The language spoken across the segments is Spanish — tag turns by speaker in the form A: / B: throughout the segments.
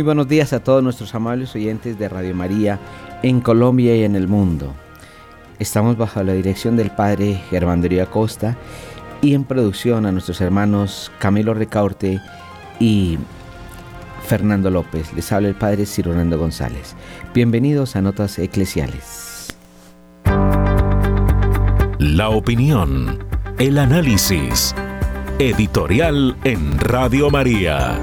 A: Muy buenos días a todos nuestros amables oyentes de Radio María en Colombia y en el mundo. Estamos bajo la dirección del Padre Germán Darío Acosta y en producción a nuestros hermanos Camilo Recaurte y Fernando López. Les habla el Padre Cironando González. Bienvenidos a Notas Eclesiales.
B: La opinión, el análisis. Editorial en Radio María.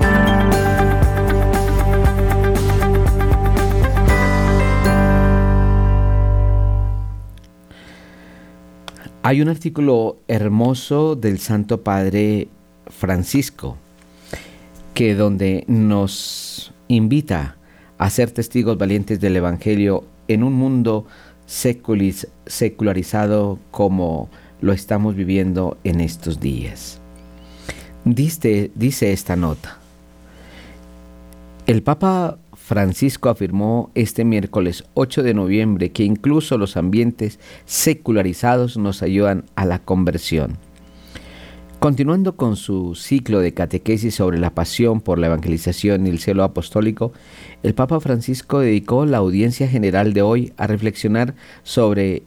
A: Hay un artículo hermoso del Santo Padre Francisco que donde nos invita a ser testigos valientes del Evangelio en un mundo secularizado como lo estamos viviendo en estos días. Dice, esta nota. El Papa Francisco afirmó este miércoles 8 de noviembre que incluso los ambientes secularizados nos ayudan a la conversión. Continuando con su ciclo de catequesis sobre la pasión por la evangelización y el cielo apostólico, el Papa Francisco dedicó la audiencia general de hoy a reflexionar sobre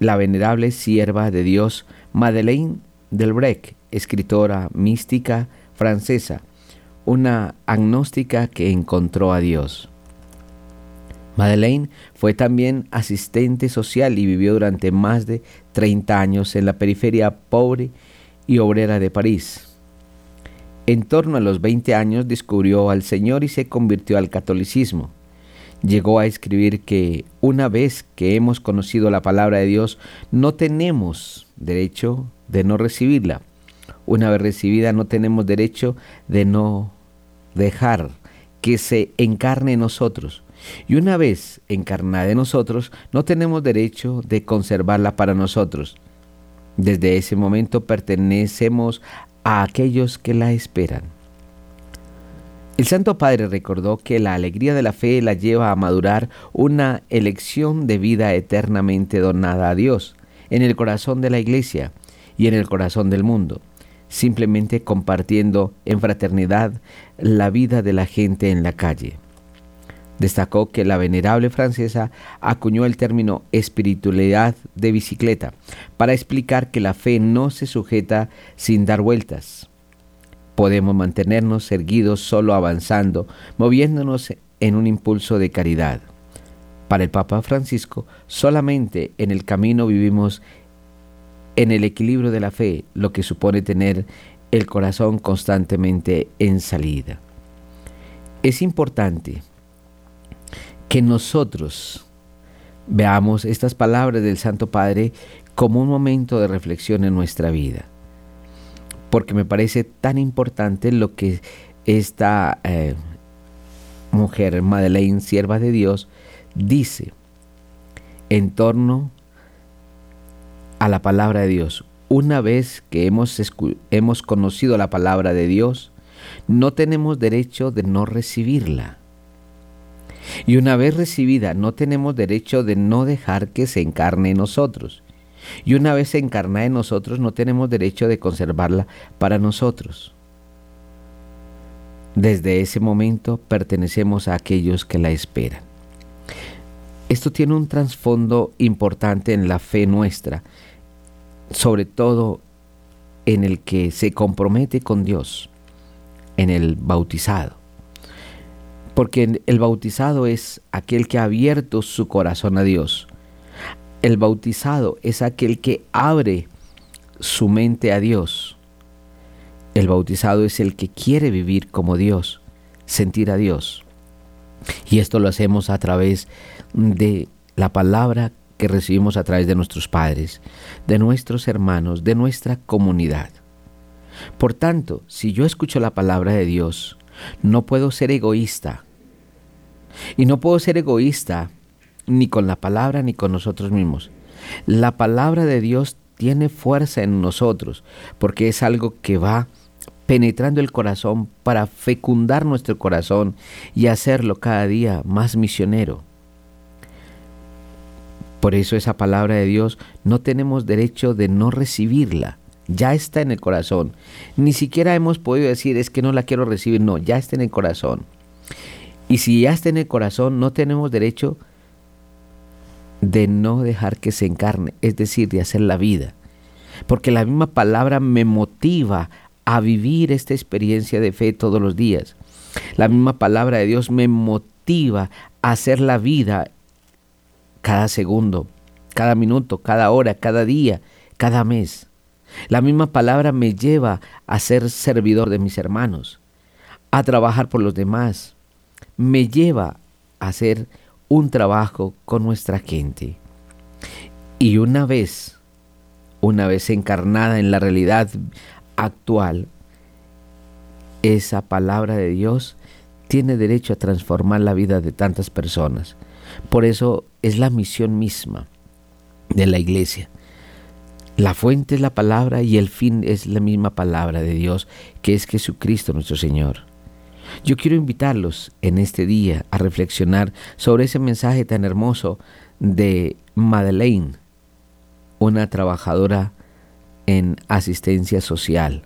A: la venerable sierva de Dios Madeleine Delbrec, escritora mística francesa, una agnóstica que encontró a Dios. Madeleine fue también asistente social y vivió durante más de 30 años en la periferia pobre y obrera de París. En torno a los 20 años descubrió al Señor y se convirtió al catolicismo. Llegó a escribir que una vez que hemos conocido la palabra de Dios, no tenemos derecho de no recibirla. Una vez recibida, no tenemos derecho de no dejar que se encarne en nosotros. Y una vez encarnada en nosotros, no tenemos derecho de conservarla para nosotros. Desde ese momento pertenecemos a aquellos que la esperan. El Santo Padre recordó que la alegría de la fe la lleva a madurar una elección de vida eternamente donada a Dios en el corazón de la Iglesia y en el corazón del mundo simplemente compartiendo en fraternidad la vida de la gente en la calle. Destacó que la venerable francesa acuñó el término espiritualidad de bicicleta para explicar que la fe no se sujeta sin dar vueltas. Podemos mantenernos erguidos solo avanzando, moviéndonos en un impulso de caridad. Para el Papa Francisco, solamente en el camino vivimos en el equilibrio de la fe, lo que supone tener el corazón constantemente en salida. Es importante que nosotros veamos estas palabras del Santo Padre como un momento de reflexión en nuestra vida, porque me parece tan importante lo que esta eh, mujer, Madeleine, sierva de Dios, dice en torno a la palabra de Dios. Una vez que hemos, hemos conocido la palabra de Dios, no tenemos derecho de no recibirla. Y una vez recibida, no tenemos derecho de no dejar que se encarne en nosotros. Y una vez encarnada en nosotros, no tenemos derecho de conservarla para nosotros. Desde ese momento pertenecemos a aquellos que la esperan. Esto tiene un trasfondo importante en la fe nuestra sobre todo en el que se compromete con Dios, en el bautizado. Porque el bautizado es aquel que ha abierto su corazón a Dios. El bautizado es aquel que abre su mente a Dios. El bautizado es el que quiere vivir como Dios, sentir a Dios. Y esto lo hacemos a través de la palabra que recibimos a través de nuestros padres, de nuestros hermanos, de nuestra comunidad. Por tanto, si yo escucho la palabra de Dios, no puedo ser egoísta. Y no puedo ser egoísta ni con la palabra ni con nosotros mismos. La palabra de Dios tiene fuerza en nosotros porque es algo que va penetrando el corazón para fecundar nuestro corazón y hacerlo cada día más misionero. Por eso esa palabra de Dios no tenemos derecho de no recibirla. Ya está en el corazón. Ni siquiera hemos podido decir es que no la quiero recibir. No, ya está en el corazón. Y si ya está en el corazón, no tenemos derecho de no dejar que se encarne, es decir, de hacer la vida. Porque la misma palabra me motiva a vivir esta experiencia de fe todos los días. La misma palabra de Dios me motiva a hacer la vida cada segundo, cada minuto, cada hora, cada día, cada mes. La misma palabra me lleva a ser servidor de mis hermanos, a trabajar por los demás. Me lleva a hacer un trabajo con nuestra gente. Y una vez, una vez encarnada en la realidad actual, esa palabra de Dios tiene derecho a transformar la vida de tantas personas. Por eso es la misión misma de la iglesia. La fuente es la palabra y el fin es la misma palabra de Dios, que es Jesucristo nuestro Señor. Yo quiero invitarlos en este día a reflexionar sobre ese mensaje tan hermoso de Madeleine, una trabajadora en asistencia social.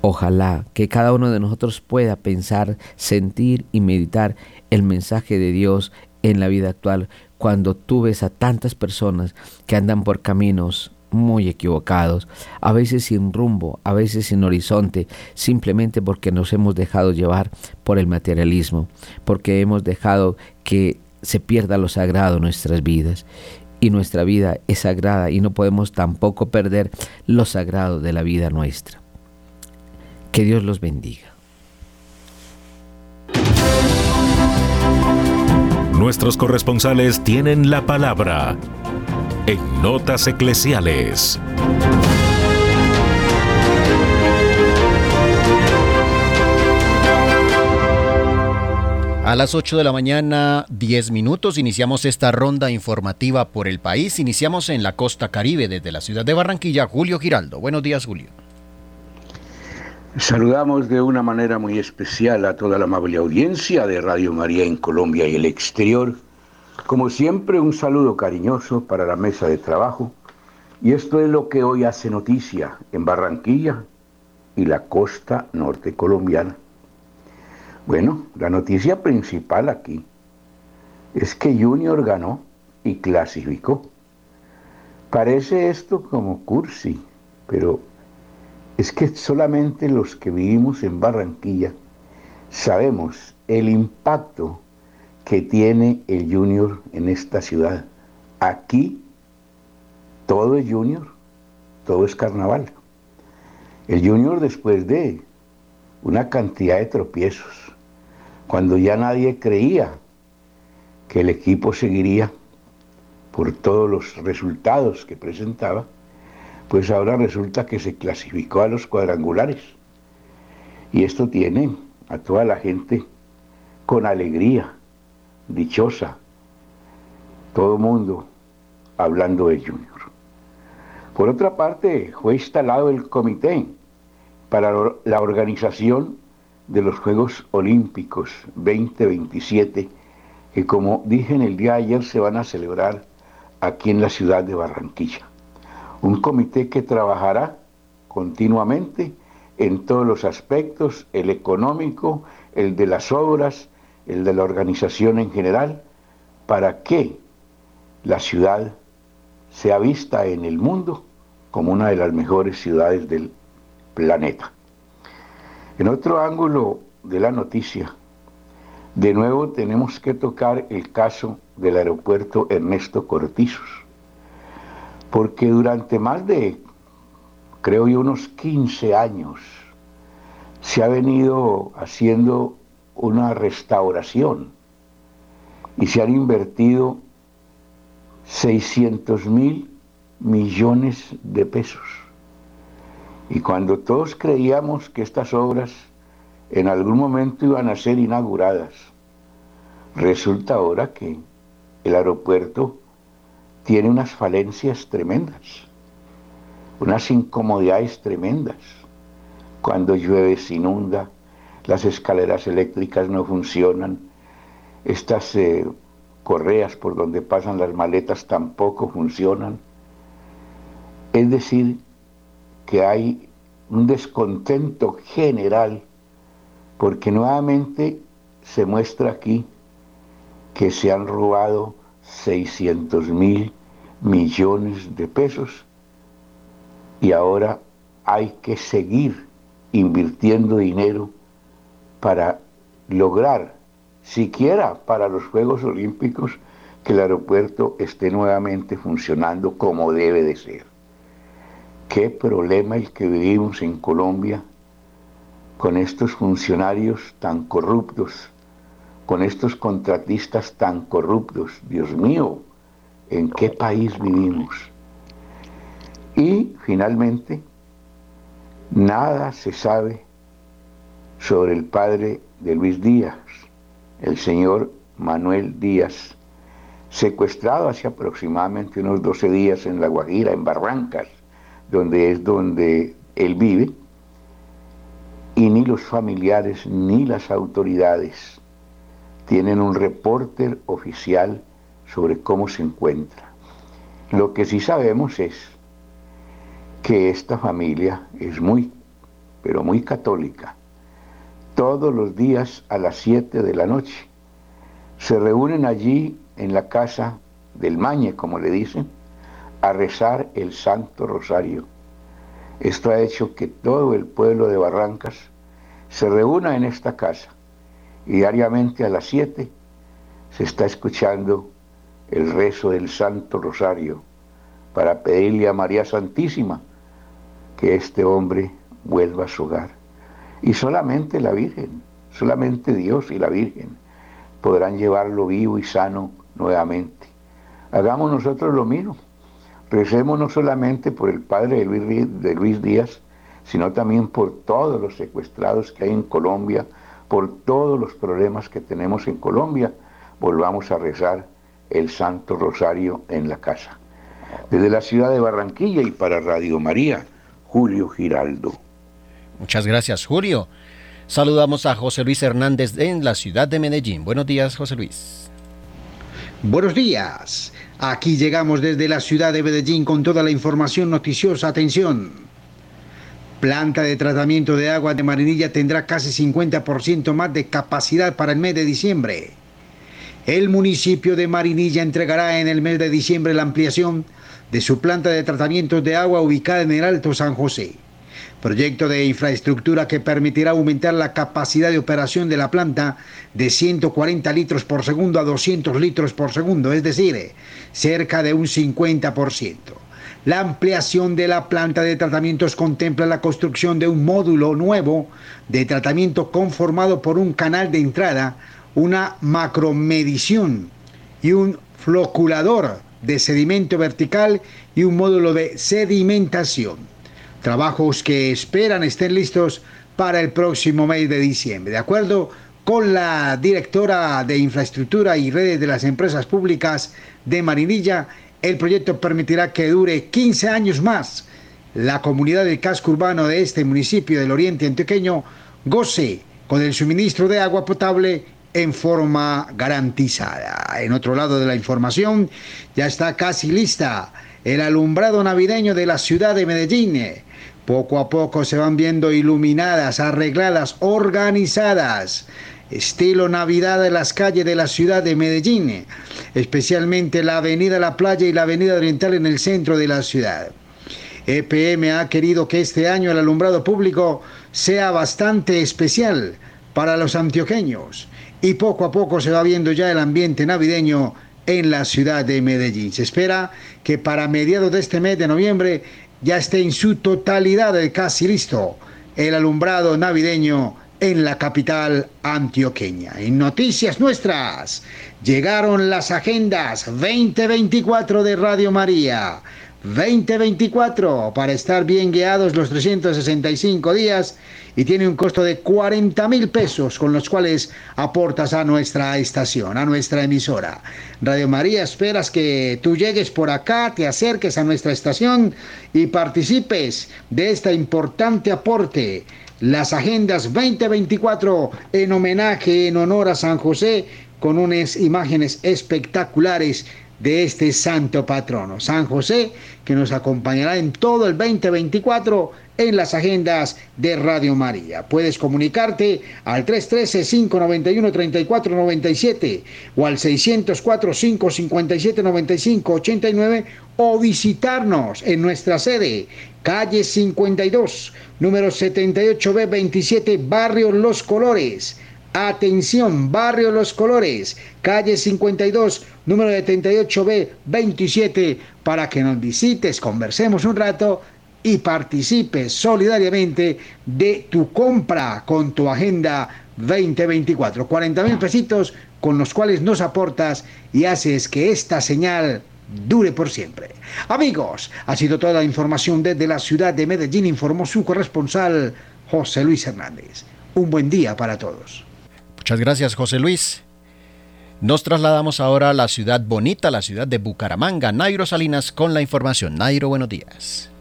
A: Ojalá que cada uno de nosotros pueda pensar, sentir y meditar el mensaje de Dios en la vida actual cuando tú ves a tantas personas que andan por caminos muy equivocados, a veces sin rumbo, a veces sin horizonte, simplemente porque nos hemos dejado llevar por el materialismo, porque hemos dejado que se pierda lo sagrado en nuestras vidas. Y nuestra vida es sagrada y no podemos tampoco perder lo sagrado de la vida nuestra. Que Dios los bendiga.
B: Nuestros corresponsales tienen la palabra en Notas Eclesiales.
C: A las 8 de la mañana, 10 minutos, iniciamos esta ronda informativa por el país. Iniciamos en la costa caribe desde la ciudad de Barranquilla. Julio Giraldo. Buenos días, Julio.
D: Saludamos de una manera muy especial a toda la amable audiencia de Radio María en Colombia y el exterior como siempre, un saludo cariñoso para la mesa de trabajo. Y esto es lo que hoy hace noticia en Barranquilla y la costa norte colombiana. Bueno, la noticia principal aquí es que Junior ganó y clasificó. Parece esto como cursi, pero es que solamente los que vivimos en Barranquilla sabemos el impacto que tiene el junior en esta ciudad. Aquí todo es junior, todo es carnaval. El junior después de una cantidad de tropiezos, cuando ya nadie creía que el equipo seguiría por todos los resultados que presentaba, pues ahora resulta que se clasificó a los cuadrangulares. Y esto tiene a toda la gente con alegría, dichosa, todo mundo hablando de Junior. Por otra parte, fue instalado el comité para la organización de los Juegos Olímpicos 2027, que como dije en el día de ayer se van a celebrar aquí en la ciudad de Barranquilla. Un comité que trabajará continuamente en todos los aspectos, el económico, el de las obras, el de la organización en general, para que la ciudad sea vista en el mundo como una de las mejores ciudades del planeta. En otro ángulo de la noticia, de nuevo tenemos que tocar el caso del aeropuerto Ernesto Cortizos, porque durante más de, creo yo, unos 15 años, se ha venido haciendo una restauración y se han invertido 600 mil millones de pesos. Y cuando todos creíamos que estas obras en algún momento iban a ser inauguradas, resulta ahora que el aeropuerto tiene unas falencias tremendas, unas incomodidades tremendas. Cuando llueve se inunda, las escaleras eléctricas no funcionan, estas eh, correas por donde pasan las maletas tampoco funcionan. Es decir, que hay un descontento general porque nuevamente se muestra aquí que se han robado 600 mil millones de pesos y ahora hay que seguir invirtiendo dinero para lograr, siquiera para los Juegos Olímpicos, que el aeropuerto esté nuevamente funcionando como debe de ser. Qué problema el que vivimos en Colombia con estos funcionarios tan corruptos, con estos contratistas tan corruptos. Dios mío, ¿en qué país vivimos? Y finalmente, nada se sabe sobre el padre de Luis Díaz, el señor Manuel Díaz, secuestrado hace aproximadamente unos 12 días en La Guajira, en Barrancas, donde es donde él vive, y ni los familiares ni las autoridades tienen un reporte oficial sobre cómo se encuentra. Lo que sí sabemos es que esta familia es muy, pero muy católica todos los días a las 7 de la noche. Se reúnen allí en la casa del Mañe, como le dicen, a rezar el Santo Rosario. Esto ha hecho que todo el pueblo de Barrancas se reúna en esta casa diariamente a las 7 se está escuchando el rezo del Santo Rosario para pedirle a María Santísima que este hombre vuelva a su hogar. Y solamente la Virgen, solamente Dios y la Virgen podrán llevarlo vivo y sano nuevamente. Hagamos nosotros lo mismo. Recemos no solamente por el padre de Luis, de Luis Díaz, sino también por todos los secuestrados que hay en Colombia, por todos los problemas que tenemos en Colombia. Volvamos a rezar el Santo Rosario en la casa. Desde la ciudad de Barranquilla y para Radio María, Julio Giraldo.
C: Muchas gracias, Julio. Saludamos a José Luis Hernández en la ciudad de Medellín. Buenos días, José Luis.
E: Buenos días. Aquí llegamos desde la ciudad de Medellín con toda la información noticiosa. Atención. Planta de tratamiento de agua de Marinilla tendrá casi 50% más de capacidad para el mes de diciembre. El municipio de Marinilla entregará en el mes de diciembre la ampliación de su planta de tratamiento de agua ubicada en el Alto San José proyecto de infraestructura que permitirá aumentar la capacidad de operación de la planta de 140 litros por segundo a 200 litros por segundo, es decir, cerca de un 50%. La ampliación de la planta de tratamientos contempla la construcción de un módulo nuevo de tratamiento conformado por un canal de entrada, una macromedición y un floculador de sedimento vertical y un módulo de sedimentación. Trabajos que esperan estén listos para el próximo mes de diciembre. De acuerdo con la directora de Infraestructura y Redes de las Empresas Públicas de Marinilla, el proyecto permitirá que dure 15 años más. La comunidad del casco urbano de este municipio del Oriente Antioqueño goce con el suministro de agua potable en forma garantizada. En otro lado de la información, ya está casi lista el alumbrado navideño de la ciudad de Medellín poco a poco se van viendo iluminadas, arregladas, organizadas. Estilo Navidad de las calles de la ciudad de Medellín, especialmente la Avenida La Playa y la Avenida Oriental en el centro de la ciudad. EPM ha querido que este año el alumbrado público sea bastante especial para los antioqueños y poco a poco se va viendo ya el ambiente navideño en la ciudad de Medellín. Se espera que para mediados de este mes de noviembre ya esté en su totalidad casi listo el alumbrado navideño en la capital antioqueña. En noticias nuestras, llegaron las agendas 2024 de Radio María. 2024 para estar bien guiados los 365 días y tiene un costo de 40 mil pesos con los cuales aportas a nuestra estación, a nuestra emisora. Radio María, esperas que tú llegues por acá, te acerques a nuestra estación y participes de este importante aporte. Las agendas 2024 en homenaje, en honor a San José, con unas imágenes espectaculares de este santo patrono, San José, que nos acompañará en todo el 2024 en las agendas de Radio María. Puedes comunicarte al 313-591-3497 o al 604-557-9589 o visitarnos en nuestra sede, calle 52, número 78B 27, Barrio Los Colores. Atención, Barrio Los Colores, calle 52, número 78B 27, para que nos visites, conversemos un rato y participes solidariamente de tu compra con tu agenda 2024. 40 mil pesitos con los cuales nos aportas y haces que esta señal dure por siempre. Amigos, ha sido toda la información desde la ciudad de Medellín, informó su corresponsal José Luis Hernández. Un buen día para todos.
C: Muchas gracias, José Luis. Nos trasladamos ahora a la ciudad bonita, la ciudad de Bucaramanga. Nairo Salinas con la información. Nairo, buenos días.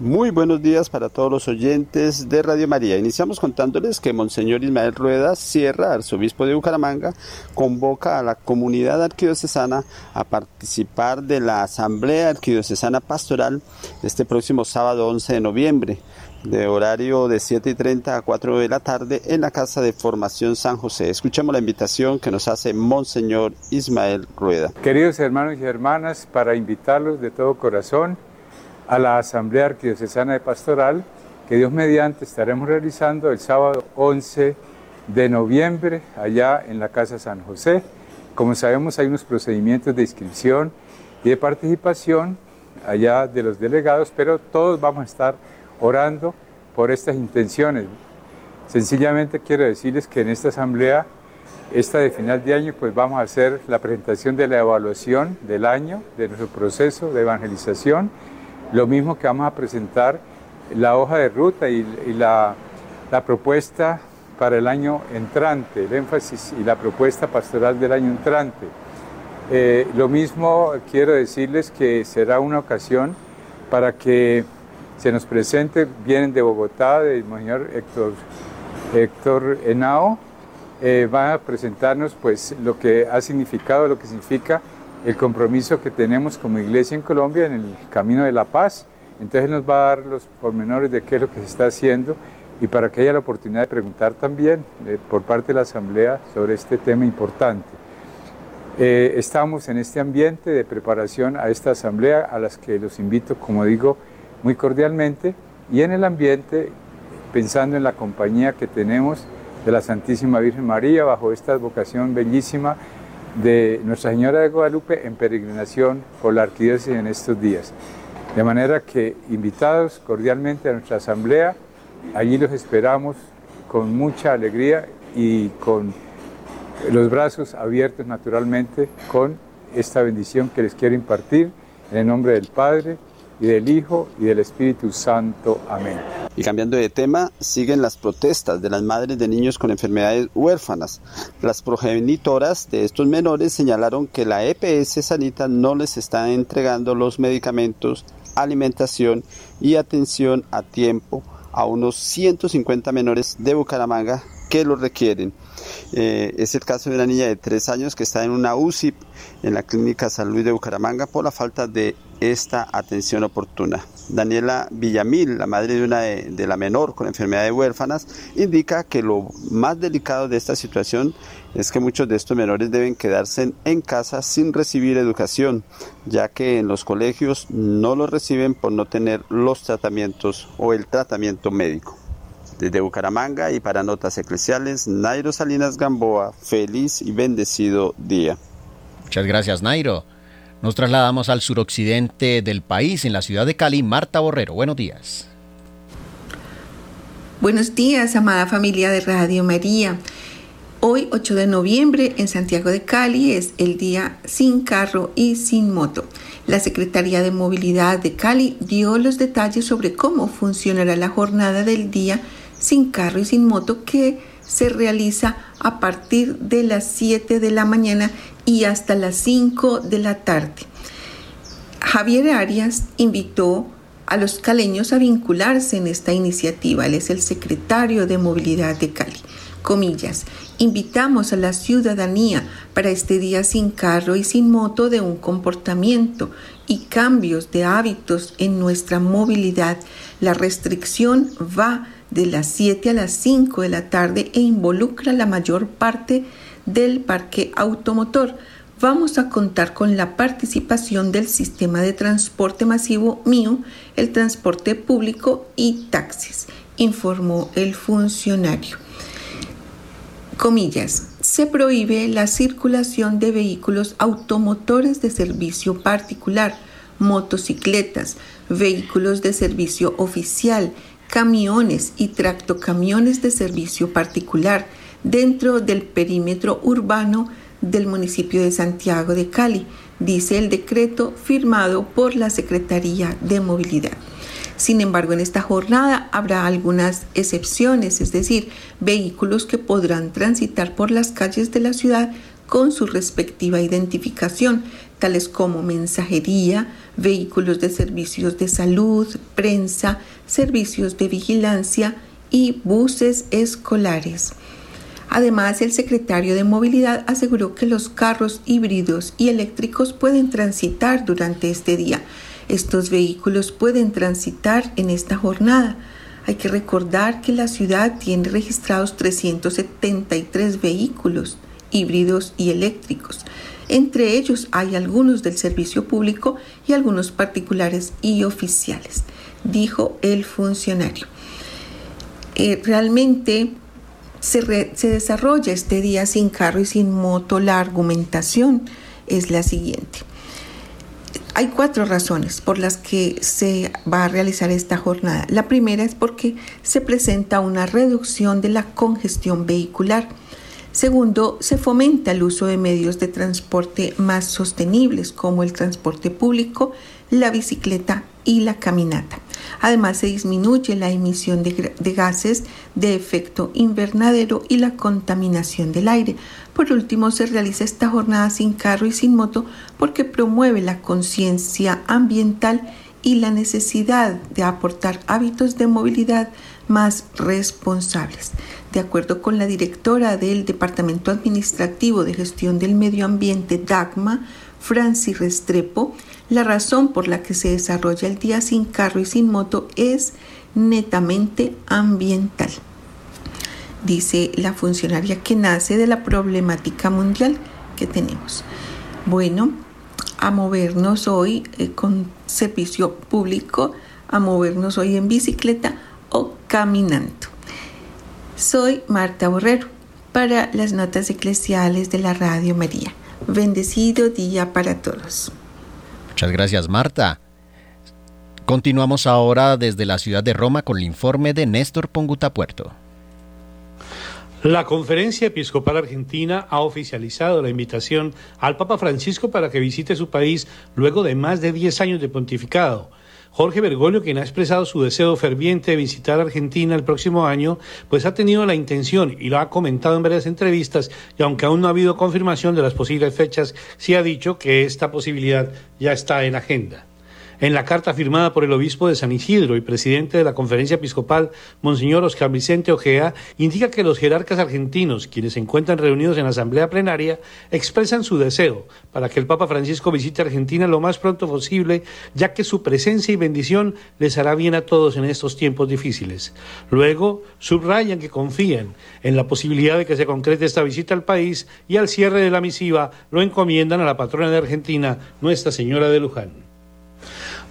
F: Muy buenos días para todos los oyentes de Radio María. Iniciamos contándoles que Monseñor Ismael Rueda Sierra, arzobispo de Bucaramanga, convoca a la comunidad arquidiocesana a participar de la Asamblea Arquidiocesana Pastoral este próximo sábado 11 de noviembre de horario de 7 y 30 a 4 de la tarde en la Casa de Formación San José. Escuchemos la invitación que nos hace Monseñor Ismael Rueda.
G: Queridos hermanos y hermanas, para invitarlos de todo corazón a la Asamblea Arquidiocesana de Pastoral que Dios mediante estaremos realizando el sábado 11 de noviembre allá en la Casa San José. Como sabemos hay unos procedimientos de inscripción y de participación allá de los delegados, pero todos vamos a estar orando por estas intenciones. Sencillamente quiero decirles que en esta asamblea, esta de final de año, pues vamos a hacer la presentación de la evaluación del año, de nuestro proceso de evangelización, lo mismo que vamos a presentar la hoja de ruta y, la, propuesta para el año entrante, el énfasis y la propuesta pastoral del año entrante. Eh, lo mismo quiero decirles que será una ocasión para que se nos presente, vienen de Bogotá, del señor Héctor, Héctor Henao, eh, va a presentarnos pues lo que ha significado, lo que significa el compromiso que tenemos como iglesia en Colombia en el camino de la paz. Entonces nos va a dar los pormenores de qué es lo que se está haciendo y para que haya la oportunidad de preguntar también eh, por parte de la Asamblea sobre este tema importante. Eh, estamos en este ambiente de preparación a esta Asamblea a las que los invito, como digo, muy cordialmente y en el ambiente pensando en la compañía que tenemos de la Santísima Virgen María bajo esta vocación bellísima de Nuestra Señora de Guadalupe en peregrinación por la arquidiócesis en estos días. De manera que invitados cordialmente a nuestra asamblea, allí los esperamos con mucha alegría y con los brazos abiertos naturalmente con esta bendición que les quiero impartir en el nombre del Padre, y del Hijo y del Espíritu Santo. Amén.
F: Y cambiando de tema, siguen las protestas de las madres de niños con enfermedades huérfanas. Las progenitoras de estos menores señalaron que la EPS Sanita no les está entregando los medicamentos, alimentación y atención a tiempo a unos 150 menores de Bucaramanga que lo requieren. Eh, es el caso de una niña de 3 años que está en una UCI en la Clínica San Luis de Bucaramanga por la falta de esta atención oportuna. Daniela Villamil, la madre de una de, la menor con enfermedad de huérfanas, indica que lo más delicado de esta situación es que muchos de estos menores deben quedarse en casa sin recibir educación, ya que en los colegios no lo reciben por no tener los tratamientos o el tratamiento médico. Desde Bucaramanga y para Notas Eclesiales, Nairo Salinas Gamboa, feliz y bendecido día.
C: Muchas gracias, Nairo. Nos trasladamos al suroccidente del país, en la ciudad de Cali. Marta Borrero, buenos días.
H: Buenos días, amada familia de Radio María. Hoy, 8 de noviembre, en Santiago de Cali es el día sin carro y sin moto. La Secretaría de Movilidad de Cali dio los detalles sobre cómo funcionará la jornada del día sin carro y sin moto que se realiza a partir de las 7 de la mañana y hasta las 5 de la tarde. Javier Arias invitó a los caleños a vincularse en esta iniciativa. Él es el secretario de Movilidad de Cali. Comillas, invitamos a la ciudadanía para este día sin carro y sin moto de un comportamiento y cambios de hábitos en nuestra movilidad. La restricción va de las 7 a las 5 de la tarde e involucra la mayor parte del parque automotor vamos a contar con la participación del sistema de transporte masivo mío, el transporte público y taxis, informó el funcionario. Comillas, se prohíbe la circulación de vehículos automotores de servicio particular, motocicletas, vehículos de servicio oficial, camiones y tractocamiones de servicio particular dentro del perímetro urbano del municipio de Santiago de Cali, dice el decreto firmado por la Secretaría de Movilidad. Sin embargo, en esta jornada habrá algunas excepciones, es decir, vehículos que podrán transitar por las calles de la ciudad con su respectiva identificación, tales como mensajería, vehículos de servicios de salud, prensa, servicios de vigilancia y buses escolares. Además, el secretario de Movilidad aseguró que los carros híbridos y eléctricos pueden transitar durante este día. Estos vehículos pueden transitar en esta jornada. Hay que recordar que la ciudad tiene registrados 373 vehículos híbridos y eléctricos. Entre ellos hay algunos del servicio público y algunos particulares y oficiales, dijo el funcionario. Eh, realmente se, desarrolla este día sin carro y sin moto, la argumentación es la siguiente. Hay cuatro razones por las que se va a realizar esta jornada. La primera es porque se presenta una reducción de la congestión vehicular. Segundo, se fomenta el uso de medios de transporte más sostenibles como el transporte público, la bicicleta y la caminata. Además, se disminuye la emisión de, gases de efecto invernadero y la contaminación del aire. Por último, se realiza esta jornada sin carro y sin moto porque promueve la conciencia ambiental y la necesidad de aportar hábitos de movilidad más responsables. De acuerdo con la directora del Departamento Administrativo de Gestión del Medio Ambiente, DACMA, Francis Restrepo, la razón por la que se desarrolla el día sin carro y sin moto es netamente ambiental. Dice la funcionaria que nace de la problemática mundial que tenemos. Bueno, a movernos hoy eh, con servicio público, a movernos hoy en bicicleta o caminando. Soy Marta Borrero para las notas eclesiales de la Radio María. Bendecido día para todos.
C: Muchas gracias, Marta. Continuamos ahora desde la ciudad de Roma con el informe de Néstor Ponguta Puerto.
I: La Conferencia Episcopal Argentina ha oficializado la invitación al Papa Francisco para que visite su país luego de más de 10 años de pontificado. Jorge Bergoglio, quien ha expresado su deseo ferviente de visitar Argentina el próximo año, pues ha tenido la intención y lo ha comentado en varias entrevistas y aunque aún no ha habido confirmación de las posibles fechas, sí ha dicho que esta posibilidad ya está en agenda. En la carta firmada por el obispo de San Isidro y presidente de la conferencia episcopal, Monseñor Oscar Vicente Ojea, indica que los jerarcas argentinos, quienes se encuentran reunidos en la asamblea plenaria, expresan su deseo para que el Papa Francisco visite Argentina lo más pronto posible, ya que su presencia y bendición les hará bien a todos en estos tiempos difíciles. Luego, subrayan que confían en la posibilidad de que se concrete esta visita al país y al cierre de la misiva lo encomiendan a la patrona de Argentina, Nuestra Señora de Luján.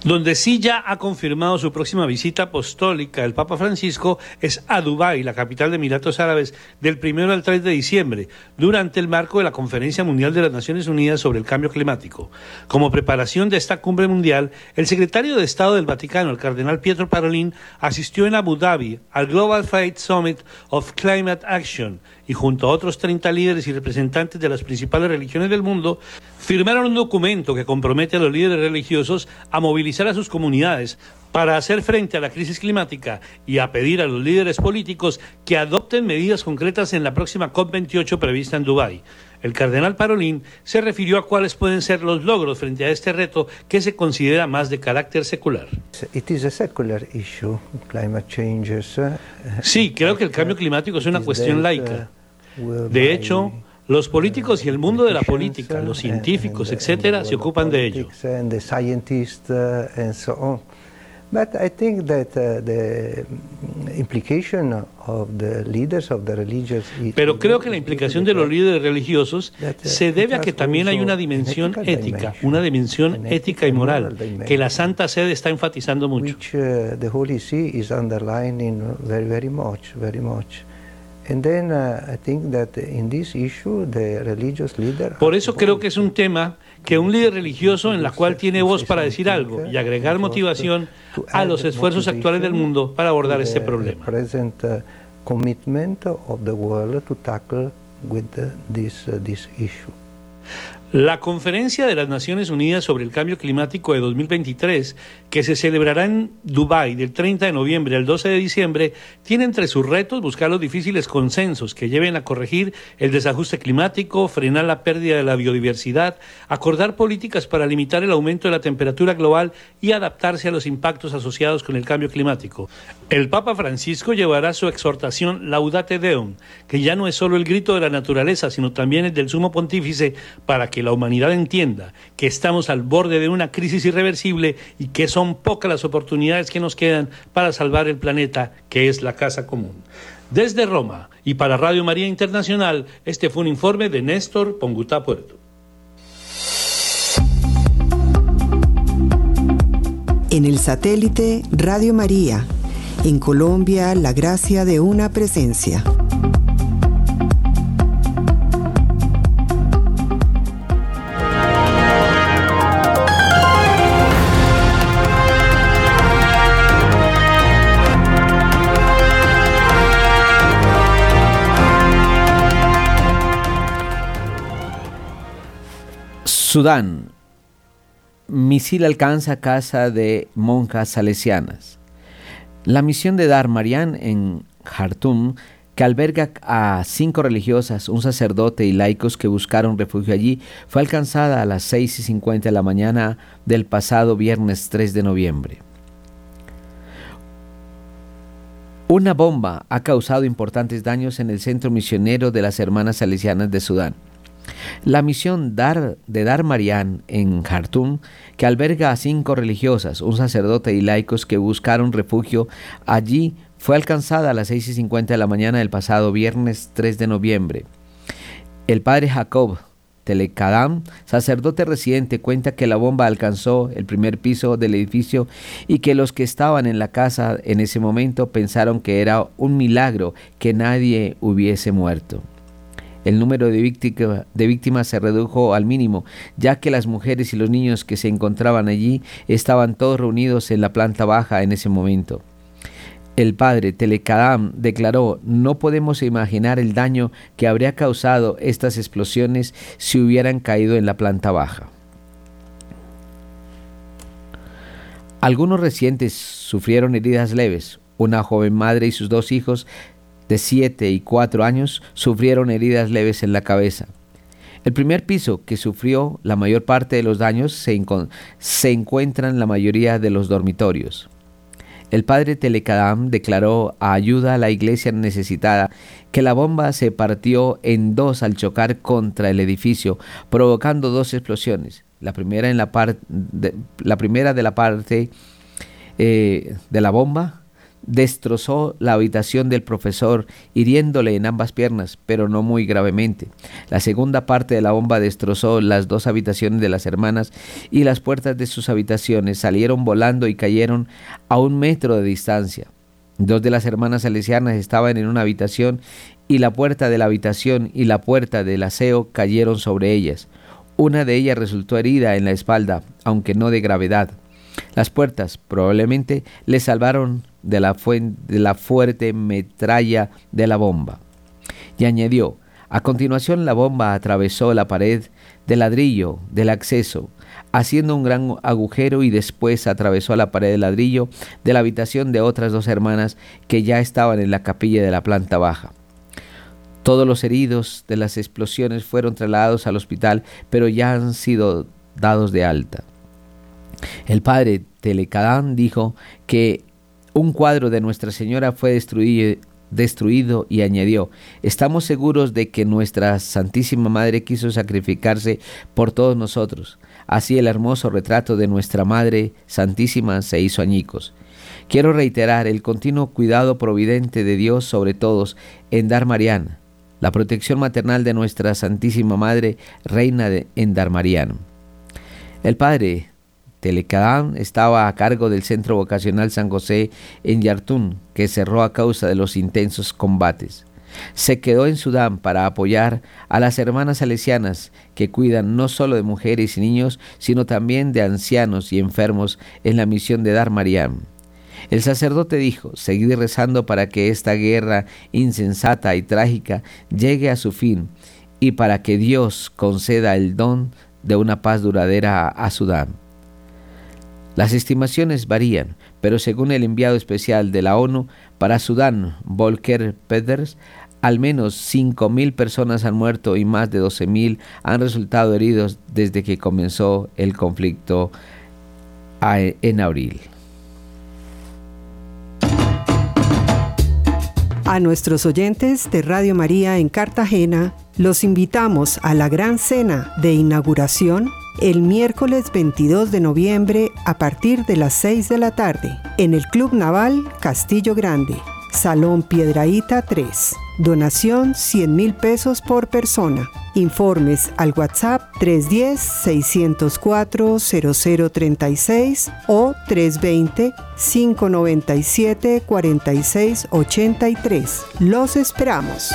I: Donde sí ya ha confirmado su próxima visita apostólica el Papa Francisco es a Dubái, la capital de Emiratos Árabes, del 1 al 3 de diciembre, durante el marco de la Conferencia Mundial de las Naciones Unidas sobre el Cambio Climático. Como preparación de esta cumbre mundial, el secretario de Estado del Vaticano, el cardenal Pietro Parolin, asistió en Abu Dhabi al Global Faith Summit of Climate Action y junto a otros 30 líderes y representantes de las principales religiones del mundo, firmaron un documento que compromete a los líderes religiosos a movilizar a sus comunidades para hacer frente a la crisis climática y a pedir a los líderes políticos que adopten medidas concretas en la próxima COP28 prevista en Dubái. El cardenal Parolín se refirió a cuáles pueden ser los logros frente a este reto que se considera más de carácter secular. Sí, creo que el cambio climático es una cuestión laica. De hecho, los políticos y el mundo de la política, los científicos, etcétera, se ocupan de ello. Pero creo que la implicación de los líderes religiosos uh, se debe a que también hay una dimensión ética, una dimensión ética y moral que la Santa Sede está enfatizando mucho. Por eso creo que es un tema que un líder religioso en la cual tiene voz para decir algo y agregar motivación a los esfuerzos actuales del mundo para abordar este problema. La Conferencia de las Naciones Unidas sobre el Cambio Climático de 2023, que se celebrará en Dubái del 30 de noviembre al 12 de diciembre, tiene entre sus retos buscar los difíciles consensos que lleven a corregir el desajuste climático, frenar la pérdida de la biodiversidad, acordar políticas para limitar el aumento de la temperatura global y adaptarse a los impactos asociados con el cambio climático. El Papa Francisco llevará su exhortación Laudate Deum, que ya no es solo el grito de la naturaleza, sino también el del sumo pontífice para que la humanidad entienda que estamos al borde de una crisis irreversible y que son pocas las oportunidades que nos quedan para salvar el planeta, que es la casa común. Desde Roma y para Radio María Internacional, este fue un informe de Néstor Pongutá Puerto.
J: En el satélite Radio María, en Colombia, la gracia de una presencia.
A: Sudán. Misil alcanza casa de monjas salesianas. La misión de Dar Marian en Jartum, que alberga a cinco religiosas, un sacerdote y laicos que buscaron refugio allí, fue alcanzada a las 6 y 50 de la mañana del pasado viernes 3 de noviembre. Una bomba ha causado importantes daños en el centro misionero de las Hermanas Salesianas de Sudán. La misión Dar, de Dar Marián en Khartoum, que alberga a cinco religiosas, un sacerdote y laicos que buscaron refugio allí, fue alcanzada a las 6 y 50 de la mañana del pasado viernes 3 de noviembre. El padre Jacob Telekadam, sacerdote residente, cuenta que la bomba alcanzó el primer piso del edificio y que los que estaban en la casa en ese momento pensaron que era un milagro que nadie hubiese muerto. El número de, víctimas se redujo al mínimo, ya que las mujeres y los niños que se encontraban allí estaban todos reunidos en la planta baja en ese momento. El padre Telecadam declaró, no podemos imaginar el daño que habría causado estas explosiones si hubieran caído en la planta baja. Algunos recientes sufrieron heridas leves. Una joven madre y sus dos hijos de 7 y 4 años sufrieron heridas leves en la cabeza. El primer piso que sufrió la mayor parte de los daños se, encuentra en la mayoría de los dormitorios. El padre Telecadam declaró a ayuda a la iglesia necesitada que la bomba se partió en dos al chocar contra el edificio, provocando dos explosiones. La primera, en la, la primera de la parte eh, de la bomba destrozó la habitación del profesor, hiriéndole en ambas piernas, pero no muy gravemente. La segunda parte de la bomba destrozó las dos habitaciones de las hermanas y las puertas de sus habitaciones salieron volando y cayeron a un metro de distancia. Dos de las hermanas salesianas estaban en una habitación y la puerta de la habitación y la puerta del aseo cayeron sobre ellas. Una de ellas resultó herida en la espalda, aunque no de gravedad. Las puertas probablemente le salvaron de la, de la fuerte metralla de la bomba. Y añadió, a continuación la bomba atravesó la pared de ladrillo del acceso, haciendo un gran agujero y después atravesó la pared de ladrillo de la habitación de otras dos hermanas que ya estaban en la capilla de la planta baja. Todos los heridos de las explosiones fueron trasladados al hospital, pero ya han sido dados de alta. El padre Telecadán dijo que un cuadro de Nuestra Señora fue destruido, y añadió, estamos seguros de que nuestra Santísima Madre quiso sacrificarse por todos nosotros. Así el hermoso retrato de nuestra Madre Santísima se hizo añicos. Quiero reiterar el continuo cuidado providente de Dios sobre todos en Dar Mariana, la protección maternal de nuestra Santísima Madre, Reina de, en Dar. El Padre Telecadán estaba a cargo del Centro Vocacional San José en Yartún, que cerró a causa de los intensos combates. Se quedó en Sudán para apoyar a las hermanas salesianas que cuidan no solo de mujeres y niños, sino también de ancianos y enfermos en la misión de Dar Mariam. El sacerdote dijo, seguid rezando para que esta guerra insensata y trágica llegue a su fin y para que Dios conceda el don de una paz duradera a Sudán. Las estimaciones varían, pero según el enviado especial de la ONU para Sudán, Volker Peters, al menos 5.000 personas han muerto y más de 12.000 han resultado heridos desde que comenzó el conflicto en abril.
J: A nuestros oyentes de Radio María en Cartagena, los invitamos a la gran cena de inauguración el miércoles 22 de noviembre a partir de las 6 de la tarde en el Club Naval Castillo Grande, Salón Piedraíta 3. Donación 100 mil pesos por persona. Informes al WhatsApp 310-604-0036 o 320-597-4683. Los esperamos.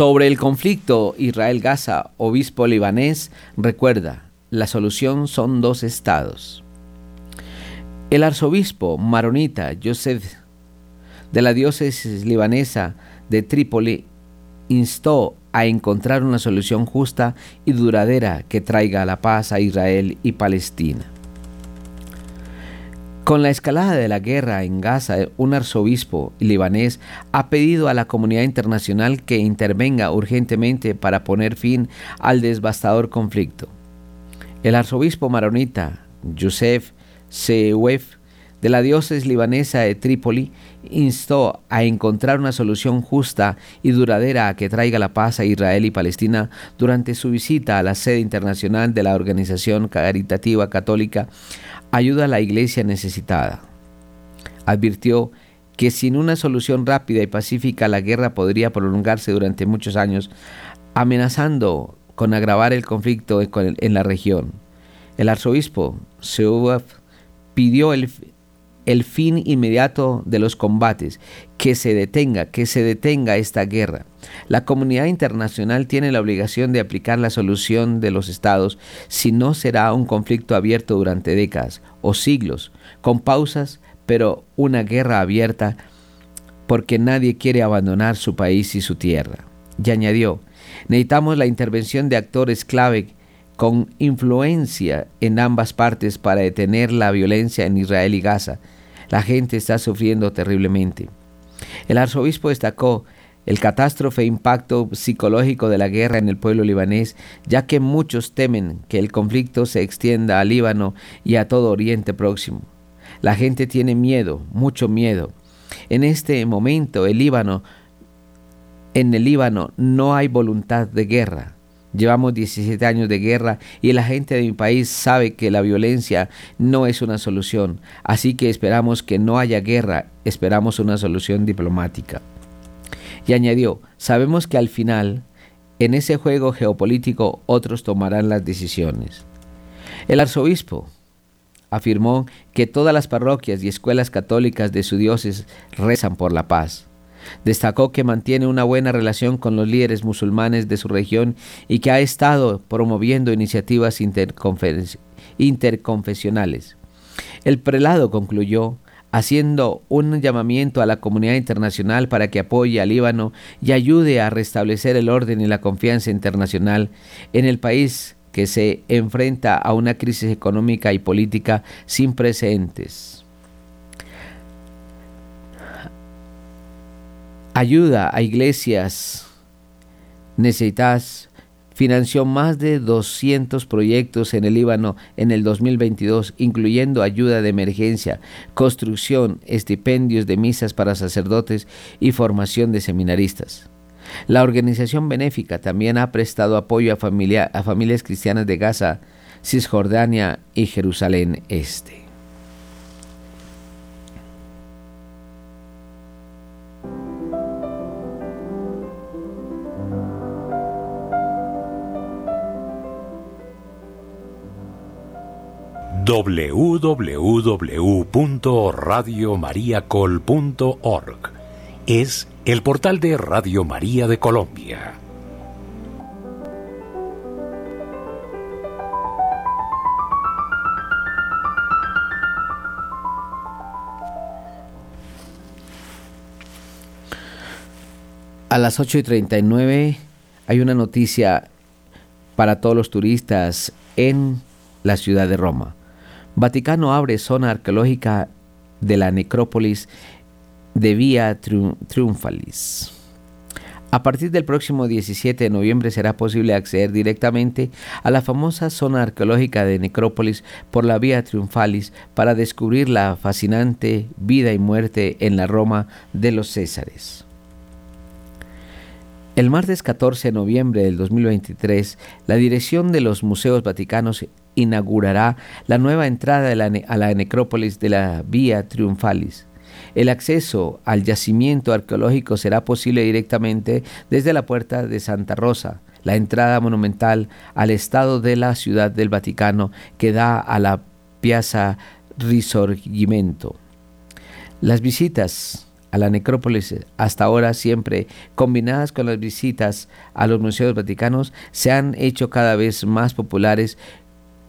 A: Sobre el conflicto Israel-Gaza, obispo libanés recuerda, la solución son dos estados. El arzobispo maronita Joseph de la diócesis libanesa de Trípoli instó a encontrar una solución justa y duradera que traiga la paz a Israel y Palestina. Con la escalada de la guerra en Gaza, un arzobispo libanés ha pedido a la comunidad internacional que intervenga urgentemente para poner fin al devastador conflicto. El arzobispo maronita Yosef Sewef de la diócesis libanesa de Trípoli instó a encontrar una solución justa y duradera que traiga la paz a Israel y Palestina durante su visita a la sede internacional de la Organización Caritativa Católica ayuda a la iglesia necesitada. Advirtió que sin una solución rápida y pacífica la guerra podría prolongarse durante muchos años, amenazando con agravar el conflicto en la región. El arzobispo Seubaf pidió el, el fin inmediato de los combates, que se detenga, que se detenga esta guerra. La comunidad internacional tiene la obligación de aplicar la solución de los estados, si no será un conflicto abierto durante décadas o siglos, con pausas, pero una guerra abierta porque nadie quiere abandonar su país y su tierra. Y añadió, necesitamos la intervención de actores clave con influencia en ambas partes para detener la violencia en Israel y Gaza. La gente está sufriendo terriblemente. El arzobispo destacó el catástrofe impacto psicológico de la guerra en el pueblo libanés, ya que muchos temen que el conflicto se extienda al Líbano y a todo Oriente Próximo. La gente tiene miedo, mucho miedo. En este momento el Líbano en el Líbano no hay voluntad de guerra. Llevamos 17 años de guerra y la gente de mi país sabe que la violencia no es una solución. Así que esperamos que no haya guerra, esperamos una solución diplomática. Y añadió, sabemos que al final, en ese juego geopolítico, otros tomarán las decisiones. El arzobispo afirmó que todas las parroquias y escuelas católicas de su diócesis rezan por la paz. Destacó que mantiene una buena relación con los líderes musulmanes de su región y que ha estado promoviendo iniciativas interconfesionales. El prelado concluyó haciendo un llamamiento a la comunidad internacional para que apoye al Líbano y ayude a restablecer el orden y la confianza internacional en el país que se enfrenta a una crisis económica y política sin precedentes. Ayuda a iglesias necesitadas, financió más de 200 proyectos en el Líbano en el 2022, incluyendo ayuda de emergencia, construcción, estipendios de misas para sacerdotes y formación de seminaristas. La organización benéfica también ha prestado apoyo a, a familias cristianas de Gaza, Cisjordania y Jerusalén Este.
B: www.radiomariacol.org es el portal de Radio María de Colombia.
A: A las 8 y 39 hay una noticia para todos los turistas en la ciudad de Roma. Vaticano abre zona arqueológica de la necrópolis de Vía Triunfalis. A partir del próximo 17 de noviembre será posible acceder directamente a la famosa zona arqueológica de Necrópolis por la Vía Triunfalis para descubrir la fascinante vida y muerte en la Roma de los Césares. El martes 14 de noviembre del 2023, la dirección de los Museos Vaticanos inaugurará la nueva entrada a la necrópolis de la Vía Triunfalis. El acceso al yacimiento arqueológico será posible directamente desde la puerta de Santa Rosa, la entrada monumental al estado de la Ciudad del Vaticano que da a la Piazza Risorgimento. Las visitas a la necrópolis, hasta ahora siempre combinadas con las visitas a los museos vaticanos, se han hecho cada vez más populares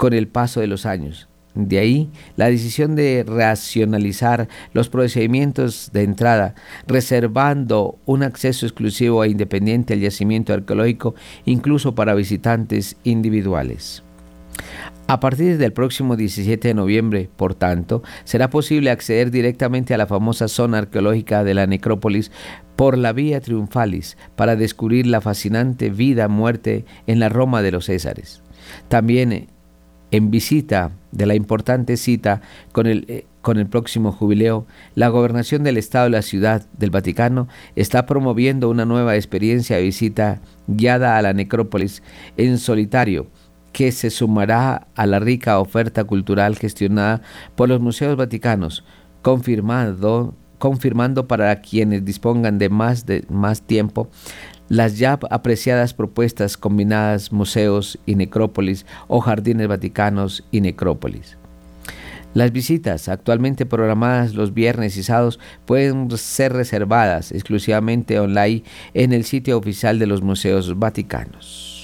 A: con el paso de los años. De ahí la decisión de racionalizar los procedimientos de entrada, reservando un acceso exclusivo e independiente al yacimiento arqueológico, incluso para visitantes individuales. A partir del próximo 17 de noviembre, por tanto, será posible acceder directamente a la famosa zona arqueológica de la necrópolis por la vía triunfalis para descubrir la fascinante vida-muerte en la Roma de los Césares. También en visita de la importante cita con el, eh, con el próximo jubileo, la gobernación del Estado de la Ciudad del Vaticano está promoviendo una nueva experiencia de visita guiada a la necrópolis en solitario, que se sumará a la rica oferta cultural gestionada por los museos vaticanos, confirmando, confirmando para quienes dispongan de más, de más tiempo las ya apreciadas propuestas combinadas museos y necrópolis o jardines vaticanos y necrópolis. Las visitas actualmente programadas los viernes y sábados pueden ser reservadas exclusivamente online en el sitio oficial de los museos vaticanos.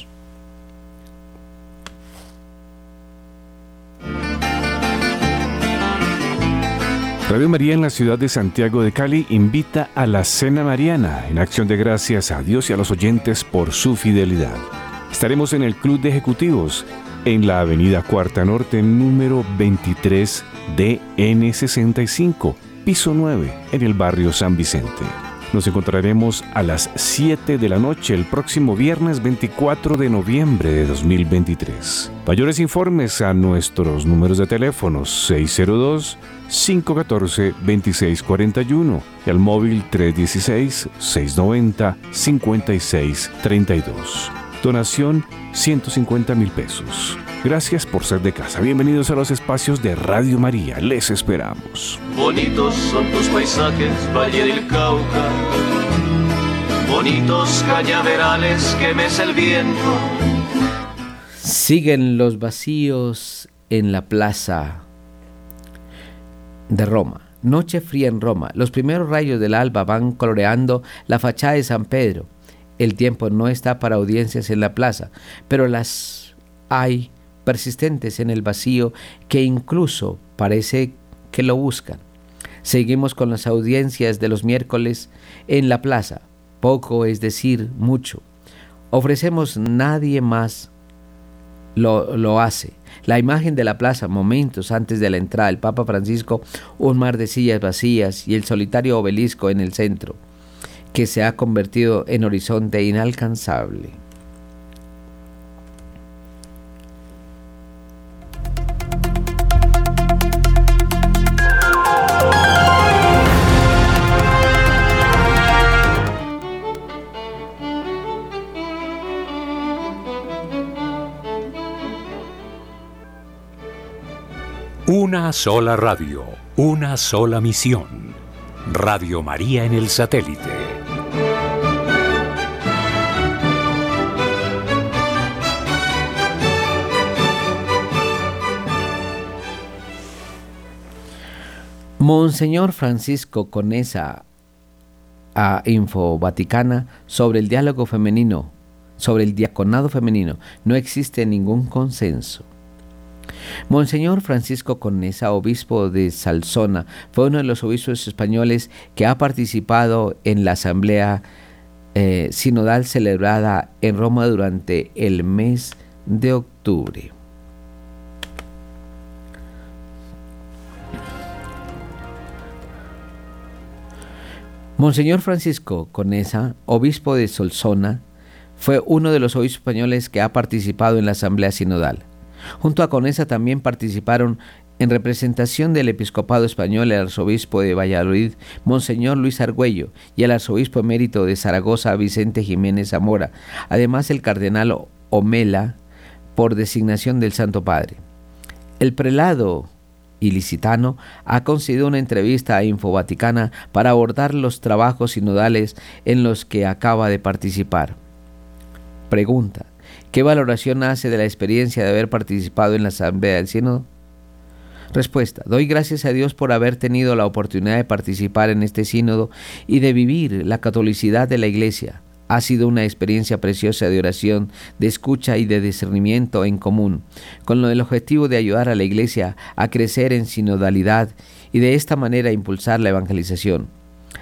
K: Radio María en la ciudad de Santiago de Cali invita a la Cena Mariana en acción de gracias a Dios y a los oyentes por su fidelidad. Estaremos en el Club de Ejecutivos en la Avenida Cuarta Norte número 23 DN65, piso 9, en el barrio San Vicente. Nos encontraremos a las 7 de la noche el próximo viernes 24 de noviembre de 2023. Mayores informes a nuestros números de teléfono 602-514-2641 y al móvil 316-690-5632. Donación 150 mil pesos. Gracias por ser de casa. Bienvenidos a los espacios de Radio María. Les esperamos.
L: Bonitos son tus paisajes, Valle del Cauca. Bonitos cañaverales que mece el viento.
A: Siguen los vacíos en la plaza de Roma. Noche fría en Roma. Los primeros rayos del alba van coloreando la fachada de San Pedro. El tiempo no está para audiencias en la plaza, pero las hay persistentes en el vacío que incluso parece que lo buscan. Seguimos con las audiencias de los miércoles en la plaza. Poco es decir mucho. Ofrecemos nadie más lo, lo, hace. La imagen de la plaza, momentos antes de la entrada, el Papa Francisco, un mar de sillas vacías y el solitario obelisco en el centro, que se ha convertido en horizonte inalcanzable.
B: Una sola radio, una sola misión. Radio María en el satélite.
A: Monseñor Francisco Conesa a Info Vaticana sobre el diálogo femenino, sobre el diaconado femenino. No existe ningún consenso. Monseñor Francisco Conesa, obispo de Salsona, fue uno de los obispos españoles que ha participado en la asamblea eh, sinodal celebrada en Roma durante el mes de octubre. Monseñor Francisco Conesa, obispo de Solsona, fue uno de los obispos españoles que ha participado en la asamblea sinodal. Junto a Conesa también participaron en representación del episcopado español el arzobispo de Valladolid, Monseñor Luis Argüello, y el arzobispo emérito de Zaragoza, Vicente Jiménez Zamora, además el cardenal Omela, por designación del Santo Padre. El prelado ilicitano ha concedido una entrevista a Infovaticana para abordar los trabajos sinodales en los que acaba de participar. Pregunta. ¿Qué valoración hace de la experiencia de haber participado en la Asamblea del Sínodo? Respuesta. Doy gracias a Dios por haber tenido la oportunidad de participar en este sínodo y de vivir la catolicidad de la Iglesia. Ha sido una experiencia preciosa de oración, de escucha y de discernimiento en común, con el objetivo de ayudar a la Iglesia a crecer en sinodalidad y de esta manera impulsar la evangelización.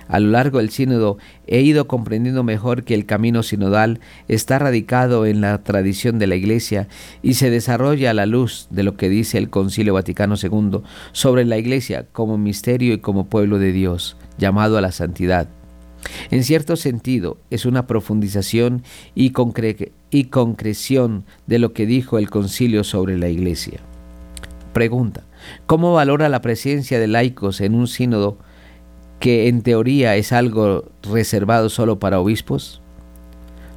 A: A lo largo del sínodo he ido comprendiendo mejor que el camino sinodal está radicado en la tradición de la Iglesia y se desarrolla a la luz de lo que dice el Concilio Vaticano II sobre la Iglesia como misterio y como pueblo de Dios, llamado a la santidad. En cierto sentido, es una profundización y, concreción de lo que dijo el concilio sobre la Iglesia. Pregunta, ¿cómo valora la presencia de laicos en un sínodo que en teoría es algo reservado solo para obispos?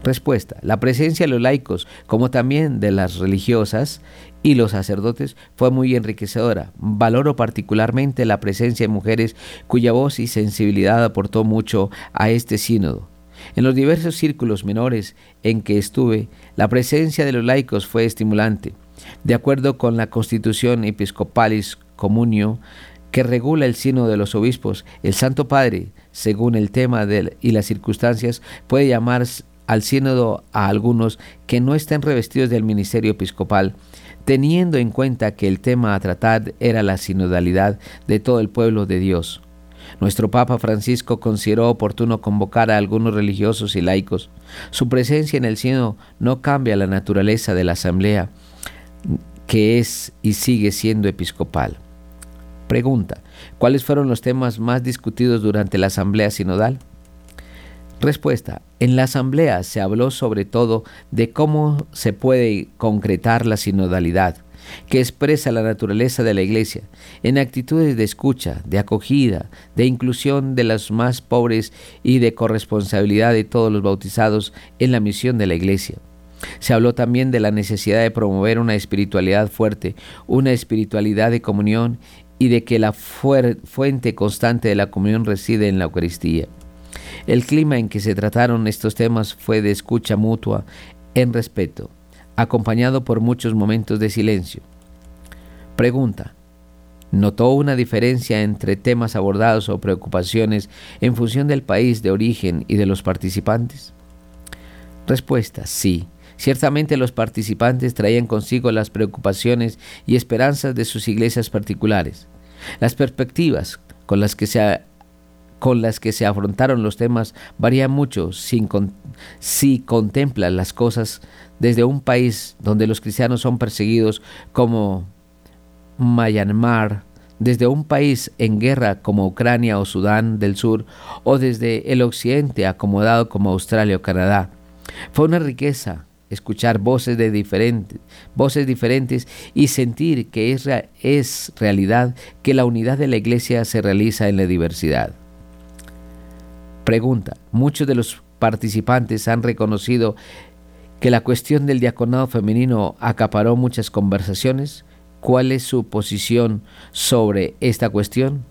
A: Respuesta. La presencia de los laicos, como también de las religiosas y los sacerdotes, fue muy enriquecedora. Valoro particularmente la presencia de mujeres cuya voz y sensibilidad aportó mucho a este sínodo. En los diversos círculos menores en que estuve, la presencia de los laicos fue estimulante. De acuerdo con la Constitución Episcopalis Comunio, que regula el sino de los obispos, el Santo Padre, según el tema de, y las circunstancias, puede llamar al sínodo a algunos que no estén revestidos del ministerio episcopal, teniendo en cuenta que el tema a tratar era la sinodalidad de todo el pueblo de Dios. Nuestro Papa Francisco consideró oportuno convocar a algunos religiosos y laicos. Su presencia en el sínodo no cambia la naturaleza de la asamblea, que es y sigue siendo episcopal. Pregunta, ¿cuáles fueron los temas más discutidos durante la Asamblea Sinodal? Respuesta. En la asamblea se habló sobre todo de cómo se puede concretar la sinodalidad, que expresa la naturaleza de la Iglesia, en actitudes de escucha, de acogida, de inclusión de los más pobres y de corresponsabilidad de todos los bautizados en la misión de la Iglesia. Se habló también de la necesidad de promover una espiritualidad fuerte, una espiritualidad de comunión y de que la fuente constante de la comunión reside en la Eucaristía. El clima en que se trataron estos temas fue de escucha mutua en respeto, acompañado por muchos momentos de silencio. Pregunta. ¿Notó una diferencia entre temas abordados o preocupaciones en función del país de origen y de los participantes? Respuesta. Sí. Ciertamente los participantes traían consigo las preocupaciones y esperanzas de sus iglesias particulares. Las perspectivas con las que se con las que se afrontaron los temas varía mucho si contemplan las cosas desde un país donde los cristianos son perseguidos como Myanmar, desde un país en guerra como Ucrania o Sudán del Sur, o desde el occidente acomodado como Australia o Canadá. Fue una riqueza escuchar voces de diferentes, voces diferentes y sentir que es, es realidad que la unidad de la iglesia se realiza en la diversidad. Pregunta. Muchos de los participantes han reconocido que la cuestión del diaconado femenino acaparó muchas conversaciones. ¿Cuál es su posición sobre esta cuestión?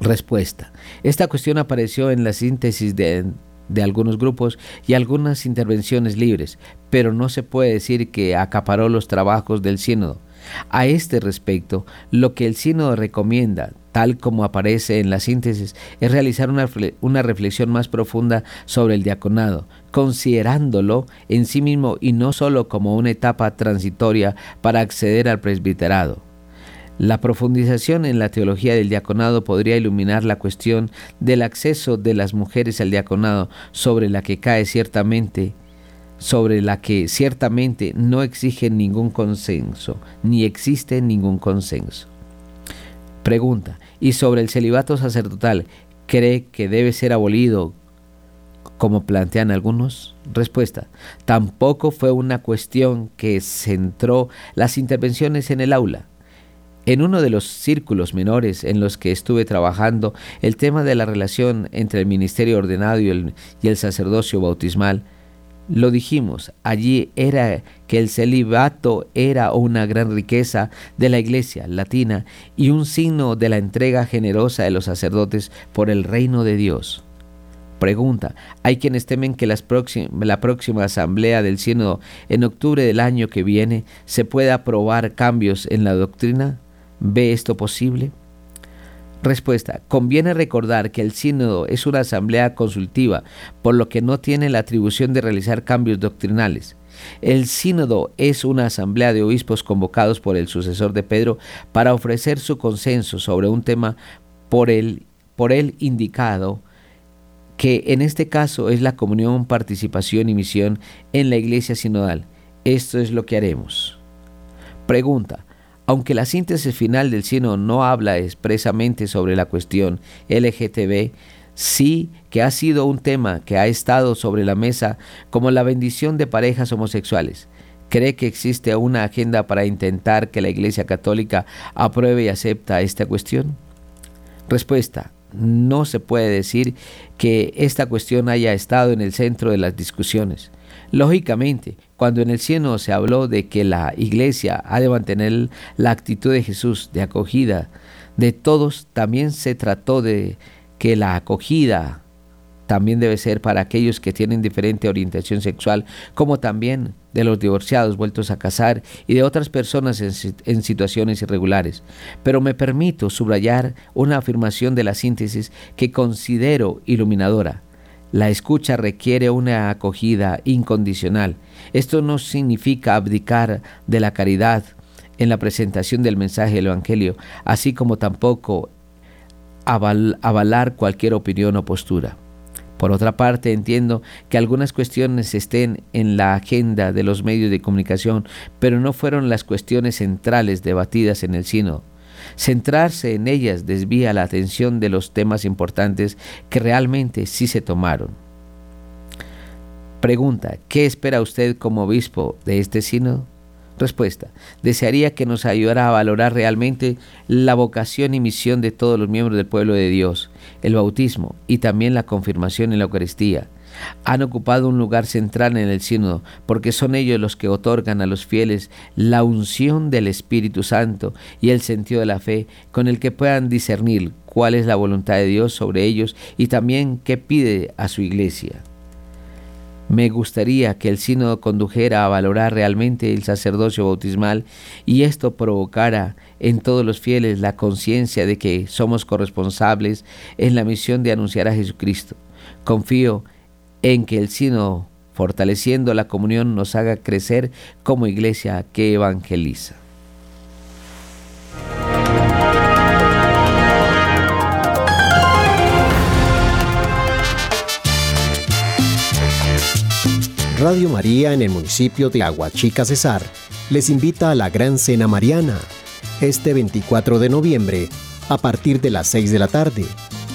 A: Respuesta. Esta cuestión apareció en la síntesis de, de algunos grupos y algunas intervenciones libres, pero no se puede decir que acaparó los trabajos del sínodo. A este respecto, lo que el sínodo recomienda, tal como aparece en la síntesis, es realizar una, una, reflexión más profunda sobre el diaconado, considerándolo en sí mismo y no solo como una etapa transitoria para acceder al presbiterado. La profundización en la teología del diaconado podría iluminar la cuestión del acceso de las mujeres al diaconado, sobre la que cae ciertamente sobre la que ciertamente no exige ningún consenso, ni existe ningún consenso. Pregunta, ¿y sobre el celibato sacerdotal cree que debe ser abolido como plantean algunos? Respuesta, tampoco fue una cuestión que centró las intervenciones en el aula. En uno de los círculos menores en los que estuve trabajando, el tema de la relación entre el ministerio ordenado y el, y el sacerdocio bautismal lo dijimos, allí era que el celibato era una gran riqueza de la iglesia latina y un signo de la entrega generosa de los sacerdotes por el reino de Dios. Pregunta, hay quienes temen que la próxima asamblea del sínodo en octubre del año que viene se pueda aprobar cambios en la doctrina. ¿Ve esto posible? Respuesta. Conviene recordar que el sínodo es una asamblea consultiva, por lo que no tiene la atribución de realizar cambios doctrinales. El sínodo es una asamblea de obispos convocados por el sucesor de Pedro para ofrecer su consenso sobre un tema por él, por indicado, que en este caso es la comunión, participación y misión en la iglesia sinodal. Esto es lo que haremos. Pregunta. Aunque la síntesis final del Sino no habla expresamente sobre la cuestión LGTB, sí que ha sido un tema que ha estado sobre la mesa como la bendición de parejas homosexuales. ¿Cree que existe una agenda para intentar que la Iglesia Católica apruebe y acepta esta cuestión? Respuesta. No se puede decir que esta cuestión haya estado en el centro de las discusiones. Lógicamente, cuando en el cielo se habló de que la iglesia ha de mantener la actitud de Jesús de acogida de todos, también se trató de que la acogida también debe ser para aquellos que tienen diferente orientación sexual, como también de los divorciados vueltos a casar y de otras personas en, en, situaciones irregulares. Pero me permito subrayar una afirmación de la síntesis que considero iluminadora. La escucha requiere una acogida incondicional. Esto no significa abdicar de la caridad en la presentación del mensaje del Evangelio, así como tampoco avalar cualquier opinión o postura. Por otra parte, entiendo que algunas cuestiones estén en la agenda de los medios de comunicación, pero no fueron las cuestiones centrales debatidas en el sínodo. Centrarse en ellas desvía la atención de los temas importantes que realmente sí se tomaron. Pregunta, ¿qué espera usted como obispo de este sínodo? Respuesta, desearía que nos ayudara a valorar realmente la vocación y misión de todos los miembros del pueblo de Dios, el bautismo y también la confirmación en la Eucaristía. Han ocupado un lugar central en el sínodo porque son ellos los que otorgan a los fieles la unción del Espíritu Santo y el sentido de la fe con el que puedan discernir cuál es la voluntad de Dios sobre ellos y también qué pide a su iglesia. Me gustaría que el sínodo condujera a valorar realmente el sacerdocio bautismal y esto provocara en todos los fieles la conciencia de que somos corresponsables en la misión de anunciar a Jesucristo. Confío en que el sínodo, fortaleciendo la comunión, nos haga crecer como iglesia que evangeliza.
M: Radio María en el municipio de Aguachica Cesar les invita a la Gran Cena Mariana este 24 de noviembre a partir de las 6 de la tarde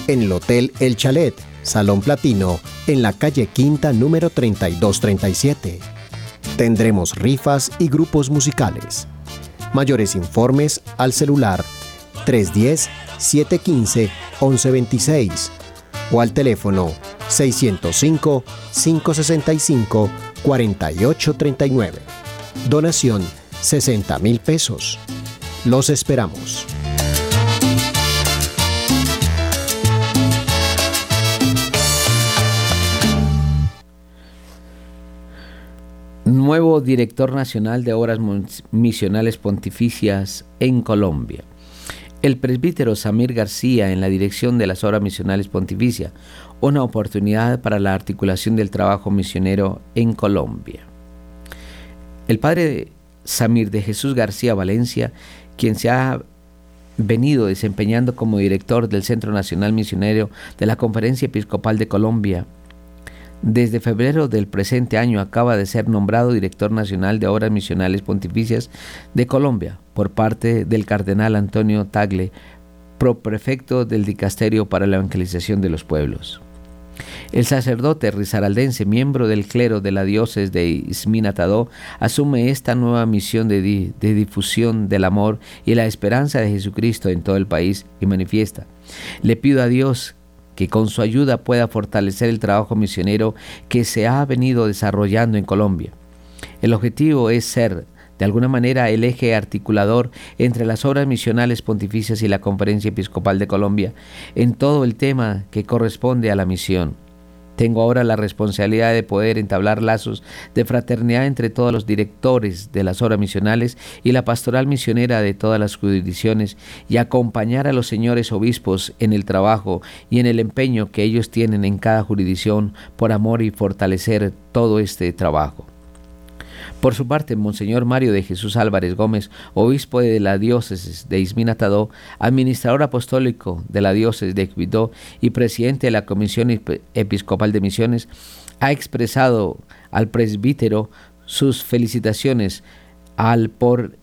M: en el Hotel El Chalet, Salón Platino, en la calle Quinta número 3237. Tendremos rifas y grupos musicales. Mayores informes al celular 310-715-1126 o al teléfono 605-565-4839. Donación 60 mil pesos. Los esperamos.
A: Nuevo director nacional de obras misionales pontificias en Colombia. El presbítero Samir García en la dirección de las obras misionales pontificias, una oportunidad para la articulación del trabajo misionero en Colombia. El padre Samir de Jesús García Valencia, quien se ha venido desempeñando como director del Centro Nacional Misionero de la Conferencia Episcopal de Colombia, desde febrero del presente año acaba de ser nombrado director nacional de Obras Misionales Pontificias de Colombia por parte del cardenal Antonio Tagle, proprefecto del Dicasterio para la Evangelización de los Pueblos. El sacerdote rizaraldense, miembro del clero de la diócesis de Isminatadó, asume esta nueva misión de, de, difusión del amor y la esperanza de Jesucristo en todo el país y manifiesta. Le pido a Dios que con su ayuda pueda fortalecer el trabajo misionero que se ha venido desarrollando en Colombia. El objetivo es ser de alguna manera el eje articulador entre las obras misionales pontificias y la Conferencia Episcopal de Colombia en todo el tema que corresponde a la misión. Tengo ahora la responsabilidad de poder entablar lazos de fraternidad entre todos los directores de las obras misionales y la pastoral misionera de todas las jurisdicciones y acompañar a los señores obispos en el trabajo y en el empeño que ellos tienen en cada jurisdicción por amor y fortalecer todo este trabajo. Por su parte, Monseñor Mario de Jesús Álvarez Gómez, obispo de la diócesis de Isminatadó, administrador apostólico de la diócesis de Equidó y presidente de la Comisión Episcopal de Misiones, ha expresado al presbítero sus felicitaciones al por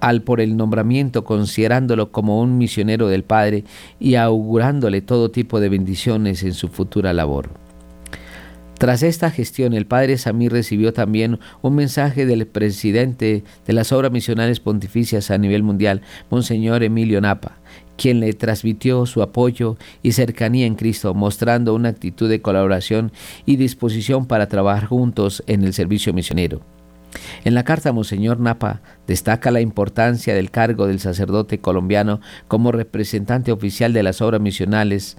A: al por el nombramiento, considerándolo como un misionero del Padre y augurándole todo tipo de bendiciones en su futura labor. Tras esta gestión, el padre Samir recibió también un mensaje del presidente de las obras misionales pontificias a nivel mundial, Monseñor Emilio Napa, quien le transmitió su apoyo y cercanía en Cristo, mostrando una actitud de colaboración y disposición para trabajar juntos en el servicio misionero. En la carta, Monseñor Napa destaca la importancia del cargo del sacerdote colombiano como representante oficial de las obras misionales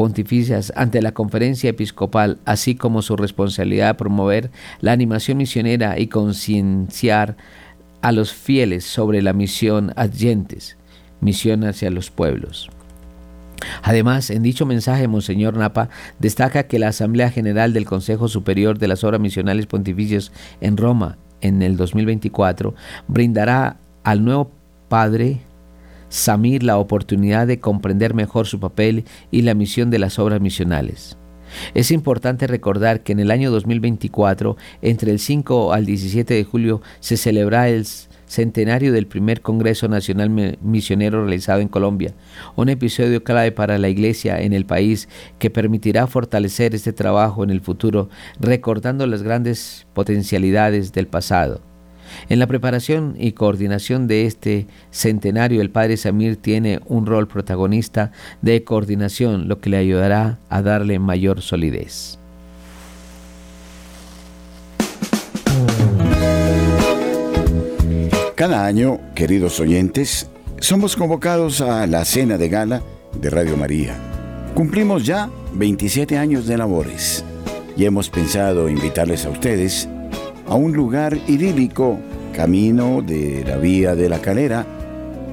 A: pontificias ante la conferencia episcopal, así como su responsabilidad de promover la animación misionera y concienciar a los fieles sobre la misión adyentes, misión hacia los pueblos. Además, en dicho mensaje, Monseñor Napa destaca que la Asamblea General del Consejo Superior de las Obras Misionales Pontificias en Roma en el 2024 brindará al nuevo Padre Samir la oportunidad de comprender mejor su papel y la misión de las obras misionales. Es importante recordar que en el año 2024, entre el 5 al 17 de julio, se celebra el centenario del primer Congreso Nacional Misionero realizado en Colombia, un episodio clave para la Iglesia en el país que permitirá fortalecer este trabajo en el futuro, recordando las grandes potencialidades del pasado. En la preparación y coordinación de este centenario, el Padre Samir tiene un rol protagonista de coordinación, lo que le ayudará a darle mayor solidez.
N: Cada año, queridos oyentes, somos convocados a la cena de gala de Radio María. Cumplimos ya 27 años de labores y hemos pensado invitarles a ustedes a un lugar idílico, camino de la Vía de la Calera,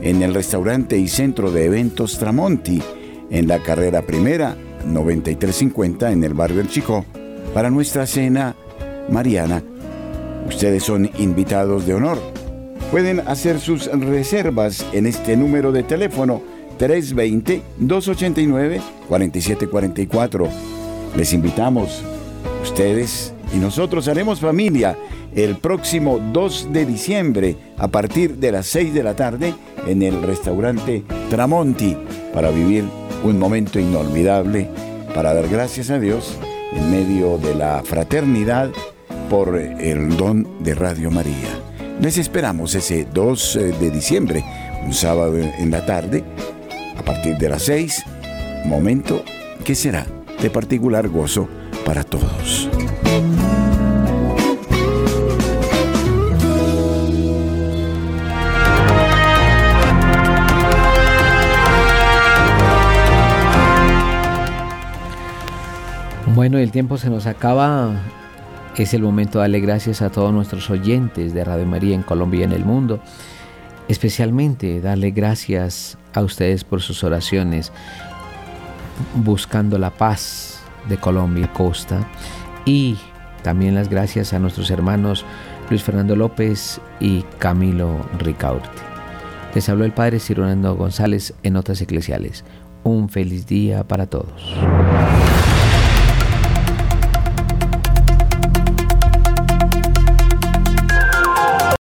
N: en el restaurante y centro de eventos Tramonti, en la carrera primera 9350 en el barrio El Chico, para nuestra cena mariana. Ustedes son invitados de honor Pueden hacer sus reservas en este número de teléfono 320-289-4744. Les invitamos, ustedes y nosotros haremos familia el próximo 2 de diciembre a partir de las 6 de la tarde en el restaurante Tramonti para vivir un momento inolvidable, para dar gracias a Dios en medio de la fraternidad por el don de Radio María. Les esperamos ese 2 eh, de diciembre, un sábado en la tarde, a partir de las 6, momento que será de particular gozo para todos.
A: Bueno, el tiempo se nos acaba es el momento de darle gracias a todos nuestros oyentes de Radio María en Colombia y en el mundo. Especialmente darle gracias a ustedes por sus oraciones buscando la paz de Colombia y Costa. Y también las gracias a nuestros hermanos Luis Fernando López y Camilo Ricaurte. Les habló el Padre Cironando González en Notas Eclesiales. Un feliz día para todos.